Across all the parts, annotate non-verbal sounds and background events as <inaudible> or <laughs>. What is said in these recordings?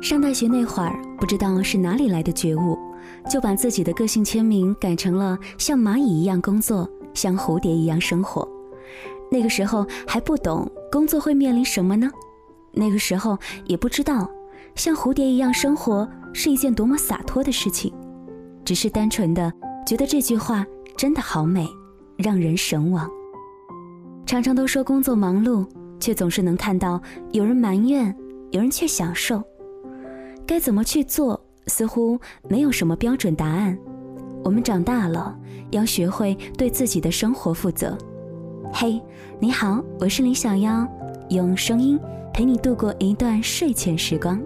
上大学那会儿，不知道是哪里来的觉悟，就把自己的个性签名改成了像蚂蚁一样工作，像蝴蝶一样生活。那个时候还不懂工作会面临什么呢？那个时候也不知道像蝴蝶一样生活是一件多么洒脱的事情，只是单纯的觉得这句话真的好美，让人神往。常常都说工作忙碌，却总是能看到有人埋怨，有人却享受。该怎么去做，似乎没有什么标准答案。我们长大了，要学会对自己的生活负责。嘿，你好，我是林小妖，用声音陪你度过一段睡前时光。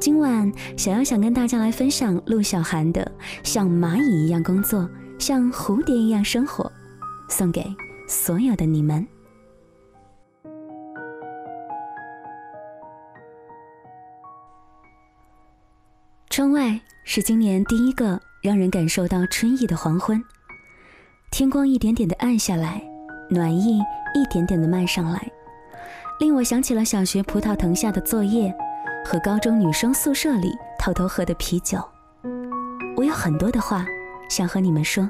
今晚，小妖想跟大家来分享陆小涵的《像蚂蚁一样工作，像蝴蝶一样生活》，送给所有的你们。窗外是今年第一个让人感受到春意的黄昏，天光一点点的暗下来，暖意一点点的漫上来，令我想起了小学葡萄藤下的作业和高中女生宿舍里偷偷喝的啤酒。我有很多的话想和你们说，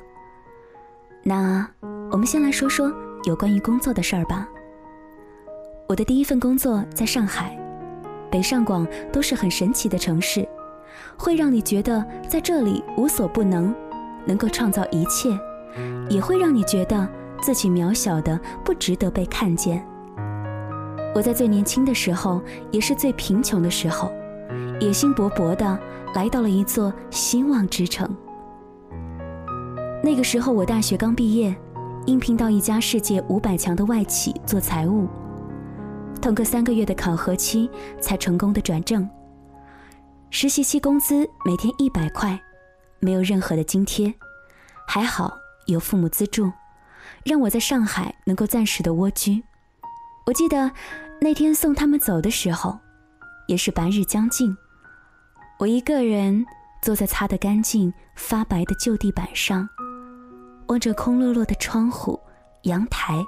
那我们先来说说有关于工作的事儿吧。我的第一份工作在上海，北上广都是很神奇的城市。会让你觉得在这里无所不能，能够创造一切，也会让你觉得自己渺小的不值得被看见。我在最年轻的时候，也是最贫穷的时候，野心勃勃的来到了一座希望之城。那个时候我大学刚毕业，应聘到一家世界五百强的外企做财务，通过三个月的考核期，才成功的转正。实习期工资每天一百块，没有任何的津贴，还好有父母资助，让我在上海能够暂时的蜗居。我记得那天送他们走的时候，也是白日将近，我一个人坐在擦得干净、发白的旧地板上，望着空落落的窗户、阳台，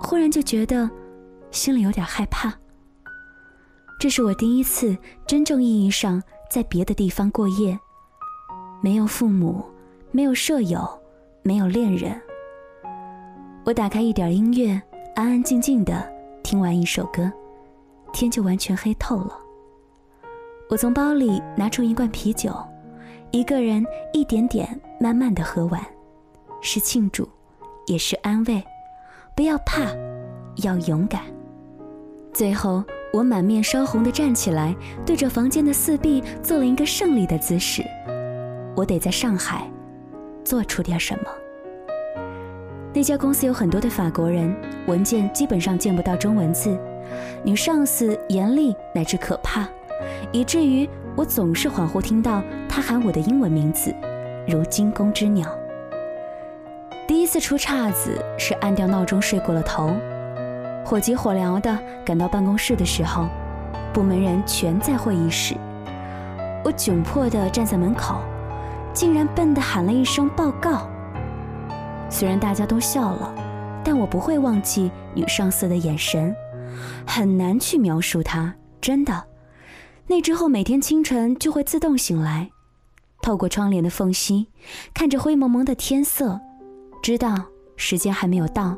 忽然就觉得心里有点害怕。这是我第一次真正意义上在别的地方过夜，没有父母，没有舍友，没有恋人。我打开一点音乐，安安静静的听完一首歌，天就完全黑透了。我从包里拿出一罐啤酒，一个人一点点慢慢的喝完，是庆祝，也是安慰。不要怕，要勇敢。最后。我满面烧红的站起来，对着房间的四壁做了一个胜利的姿势。我得在上海做出点什么。那家公司有很多的法国人，文件基本上见不到中文字，女上司严厉乃至可怕，以至于我总是恍惚听到她喊我的英文名字，如惊弓之鸟。第一次出岔子是按掉闹钟睡过了头。火急火燎地赶到办公室的时候，部门人全在会议室。我窘迫地站在门口，竟然笨地喊了一声“报告”。虽然大家都笑了，但我不会忘记女上司的眼神，很难去描述她。真的，那之后每天清晨就会自动醒来，透过窗帘的缝隙，看着灰蒙蒙的天色，知道时间还没有到。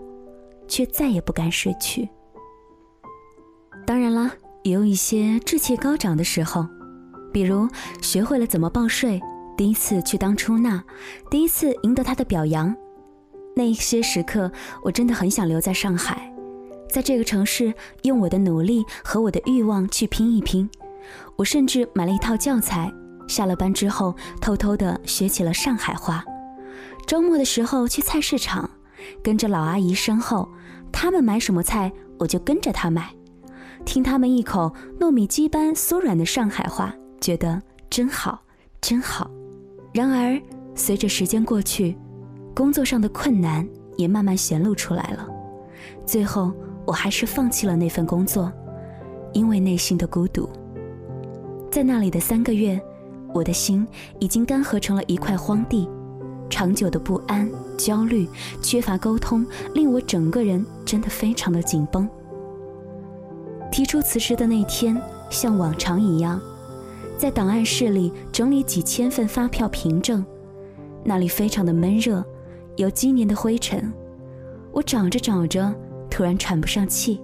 却再也不敢睡去。当然啦，也有一些志气高涨的时候，比如学会了怎么报税，第一次去当出纳，第一次赢得他的表扬。那一些时刻，我真的很想留在上海，在这个城市用我的努力和我的欲望去拼一拼。我甚至买了一套教材，下了班之后偷偷的学起了上海话。周末的时候去菜市场。跟着老阿姨身后，他们买什么菜，我就跟着他买，听他们一口糯米鸡般酥软的上海话，觉得真好，真好。然而，随着时间过去，工作上的困难也慢慢显露出来了。最后，我还是放弃了那份工作，因为内心的孤独。在那里的三个月，我的心已经干涸成了一块荒地。长久的不安、焦虑、缺乏沟通，令我整个人真的非常的紧绷。提出辞职的那天，像往常一样，在档案室里整理几千份发票凭证，那里非常的闷热，有积年的灰尘。我找着找着，突然喘不上气。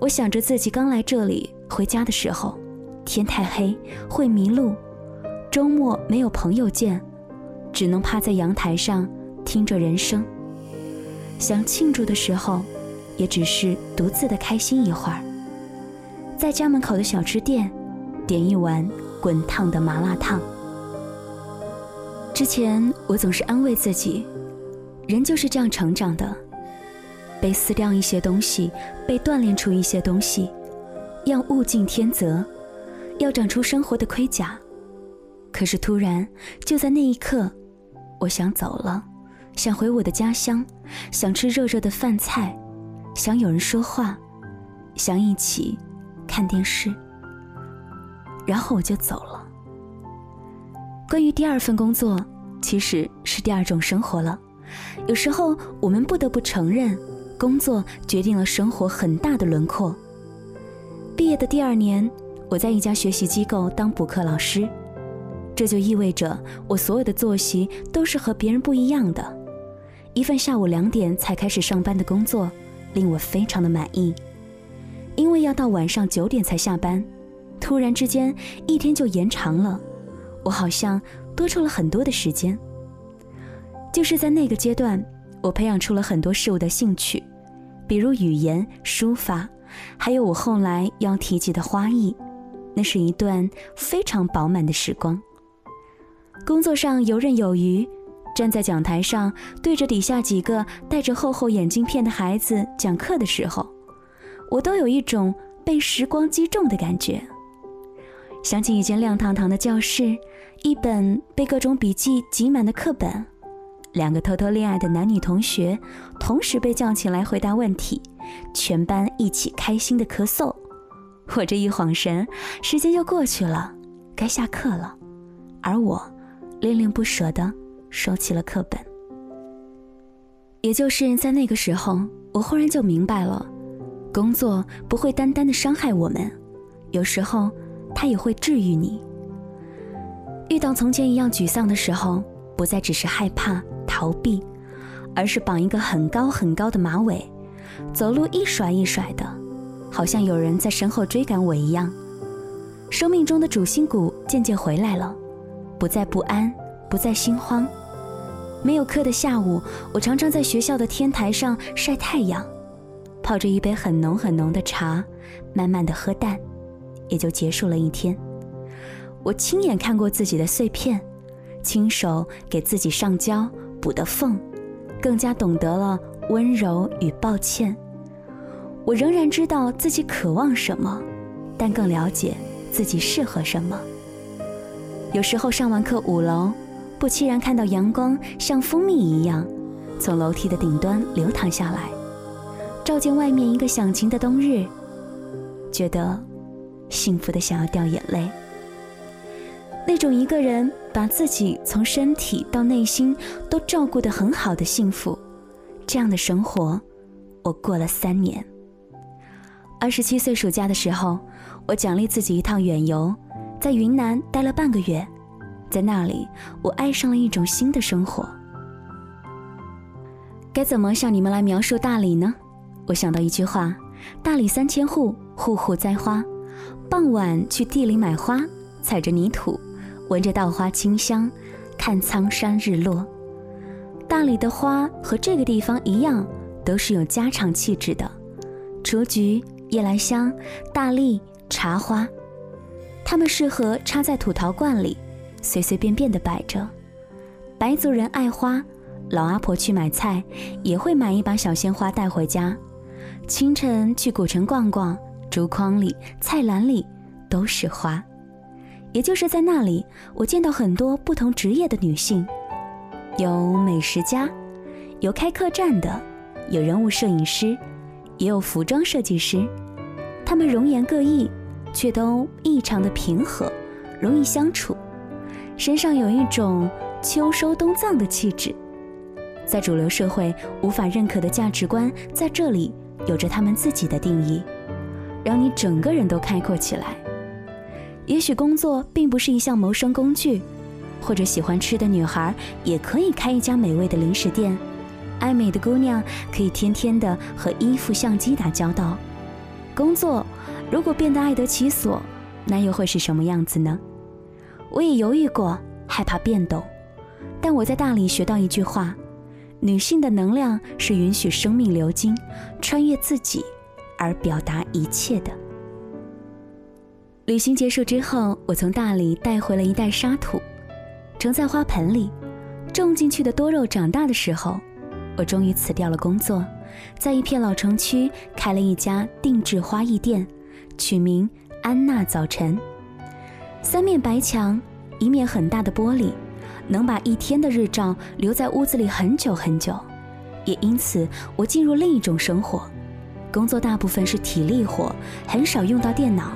我想着自己刚来这里，回家的时候，天太黑会迷路，周末没有朋友见，只能趴在阳台上听着人声。想庆祝的时候，也只是独自的开心一会儿。在家门口的小吃店，点一碗滚烫的麻辣烫。之前我总是安慰自己，人就是这样成长的，被撕掉一些东西，被锻炼出一些东西，要物竞天择，要长出生活的盔甲。可是突然，就在那一刻，我想走了，想回我的家乡，想吃热热的饭菜，想有人说话，想一起。看电视，然后我就走了。关于第二份工作，其实是第二种生活了。有时候我们不得不承认，工作决定了生活很大的轮廓。毕业的第二年，我在一家学习机构当补课老师，这就意味着我所有的作息都是和别人不一样的。一份下午两点才开始上班的工作，令我非常的满意。因为要到晚上九点才下班，突然之间一天就延长了，我好像多出了很多的时间。就是在那个阶段，我培养出了很多事物的兴趣，比如语言、书法，还有我后来要提及的花艺。那是一段非常饱满的时光。工作上游刃有余，站在讲台上对着底下几个戴着厚厚眼镜片的孩子讲课的时候。我都有一种被时光击中的感觉。想起一间亮堂堂的教室，一本被各种笔记挤满的课本，两个偷偷恋爱的男女同学同时被叫起来回答问题，全班一起开心的咳嗽。我这一晃神，时间就过去了，该下课了，而我恋恋不舍地收起了课本。也就是在那个时候，我忽然就明白了。工作不会单单的伤害我们，有时候它也会治愈你。遇到从前一样沮丧的时候，不再只是害怕逃避，而是绑一个很高很高的马尾，走路一甩一甩的，好像有人在身后追赶我一样。生命中的主心骨渐渐回来了，不再不安，不再心慌。没有课的下午，我常常在学校的天台上晒太阳。泡着一杯很浓很浓的茶，慢慢的喝淡，也就结束了一天。我亲眼看过自己的碎片，亲手给自己上胶补的缝，更加懂得了温柔与抱歉。我仍然知道自己渴望什么，但更了解自己适合什么。有时候上完课五楼，不期然看到阳光像蜂蜜一样，从楼梯的顶端流淌下来。照见外面一个响晴的冬日，觉得幸福的想要掉眼泪。那种一个人把自己从身体到内心都照顾得很好的幸福，这样的生活，我过了三年。二十七岁暑假的时候，我奖励自己一趟远游，在云南待了半个月，在那里我爱上了一种新的生活。该怎么向你们来描述大理呢？我想到一句话：“大理三千户，户户栽花。傍晚去地里买花，踩着泥土，闻着稻花清香，看苍山日落。大理的花和这个地方一样，都是有家常气质的。雏菊、夜来香、大荔、茶花，它们适合插在土陶罐里，随随便便的摆着。白族人爱花，老阿婆去买菜也会买一把小鲜花带回家。”清晨去古城逛逛，竹筐里、菜篮里都是花。也就是在那里，我见到很多不同职业的女性，有美食家，有开客栈的，有人物摄影师，也有服装设计师。她们容颜各异，却都异常的平和，容易相处，身上有一种秋收冬藏的气质，在主流社会无法认可的价值观，在这里。有着他们自己的定义，让你整个人都开阔起来。也许工作并不是一项谋生工具，或者喜欢吃的女孩也可以开一家美味的零食店，爱美的姑娘可以天天的和衣服、相机打交道。工作如果变得爱得其所，那又会是什么样子呢？我也犹豫过，害怕变动，但我在大理学到一句话：女性的能量是允许生命流经，穿越自己，而表达一切的。旅行结束之后，我从大理带回了一袋沙土，盛在花盆里。种进去的多肉长大的时候，我终于辞掉了工作，在一片老城区开了一家定制花艺店，取名“安娜早晨”。三面白墙，一面很大的玻璃，能把一天的日照留在屋子里很久很久。也因此，我进入另一种生活，工作大部分是体力活，很少用到电脑。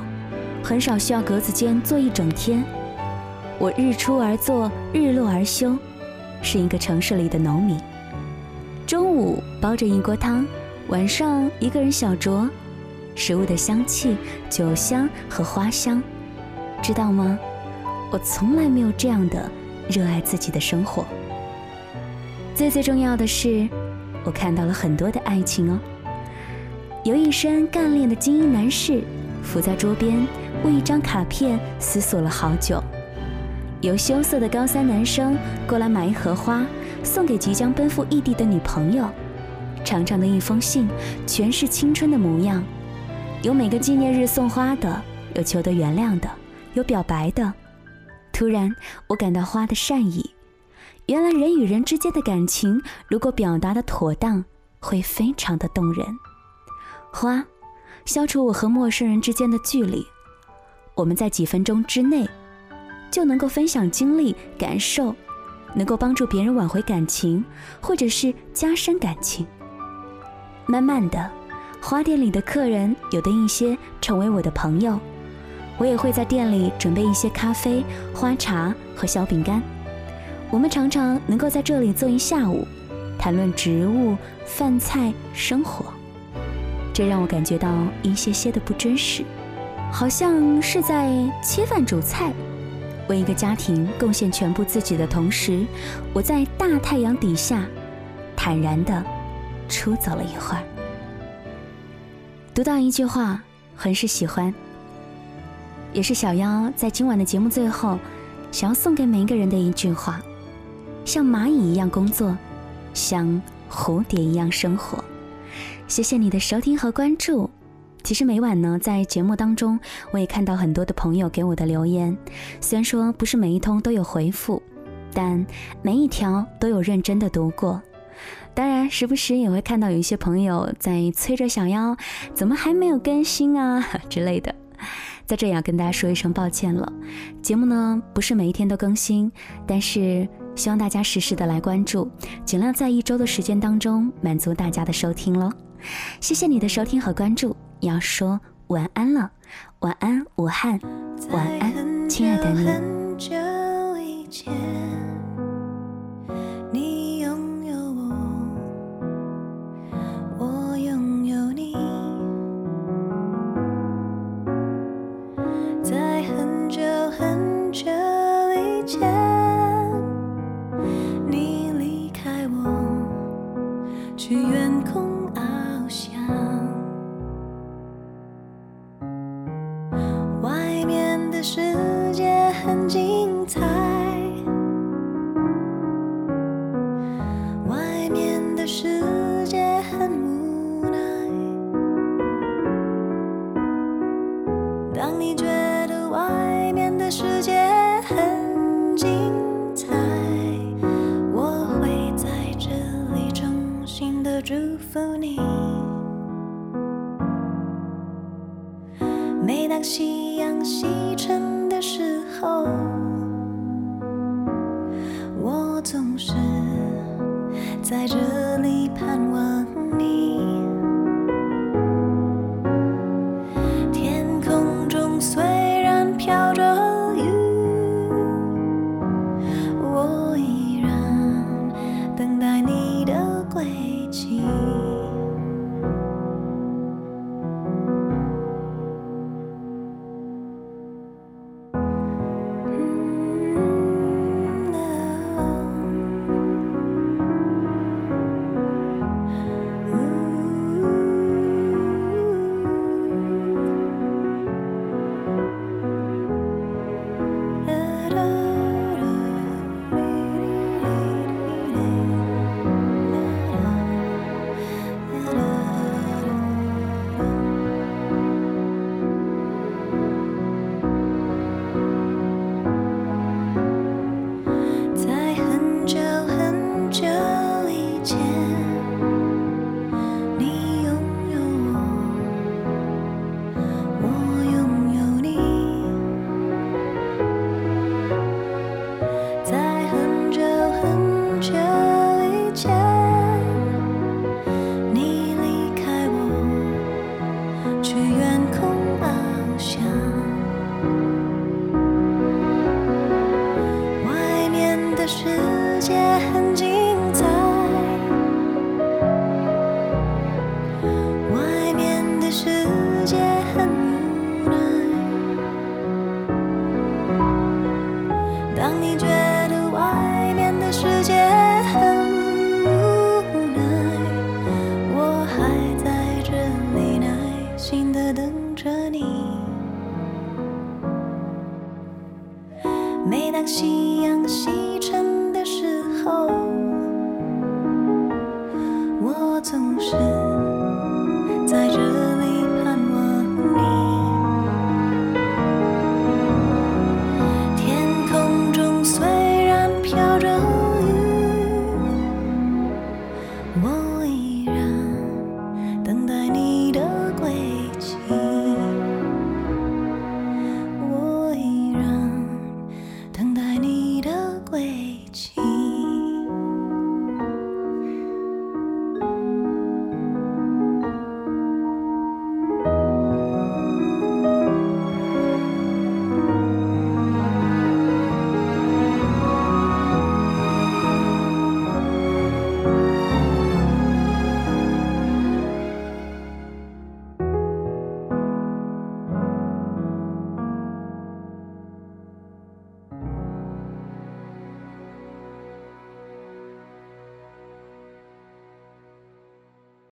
很少需要格子间坐一整天，我日出而作，日落而休，是一个城市里的农民。中午煲着一锅汤，晚上一个人小酌，食物的香气、酒香和花香，知道吗？我从来没有这样的热爱自己的生活。最最重要的是，我看到了很多的爱情哦。有一身干练的精英男士伏在桌边。为一张卡片思索了好久，有羞涩的高三男生过来买一盒花，送给即将奔赴异地的女朋友。长长的一封信，全是青春的模样。有每个纪念日送花的，有求得原谅的，有表白的。突然，我感到花的善意。原来人与人之间的感情，如果表达的妥当，会非常的动人。花，消除我和陌生人之间的距离。我们在几分钟之内就能够分享经历、感受，能够帮助别人挽回感情，或者是加深感情。慢慢的，花店里的客人有的一些成为我的朋友，我也会在店里准备一些咖啡、花茶和小饼干。我们常常能够在这里坐一下午，谈论植物、饭菜、生活，这让我感觉到一些些的不真实。好像是在切饭煮菜，为一个家庭贡献全部自己的同时，我在大太阳底下坦然的出走了一会儿。读到一句话，很是喜欢，也是小妖在今晚的节目最后想要送给每一个人的一句话：像蚂蚁一样工作，像蝴蝶一样生活。谢谢你的收听和关注。其实每晚呢，在节目当中，我也看到很多的朋友给我的留言。虽然说不是每一通都有回复，但每一条都有认真的读过。当然，时不时也会看到有一些朋友在催着小妖，怎么还没有更新啊 <laughs> 之类的。在这也要跟大家说一声抱歉了。节目呢，不是每一天都更新，但是希望大家实时的来关注，尽量在一周的时间当中满足大家的收听喽。谢谢你的收听和关注。要说晚安了，晚安武汉，晚安亲爱的你。夕阳西沉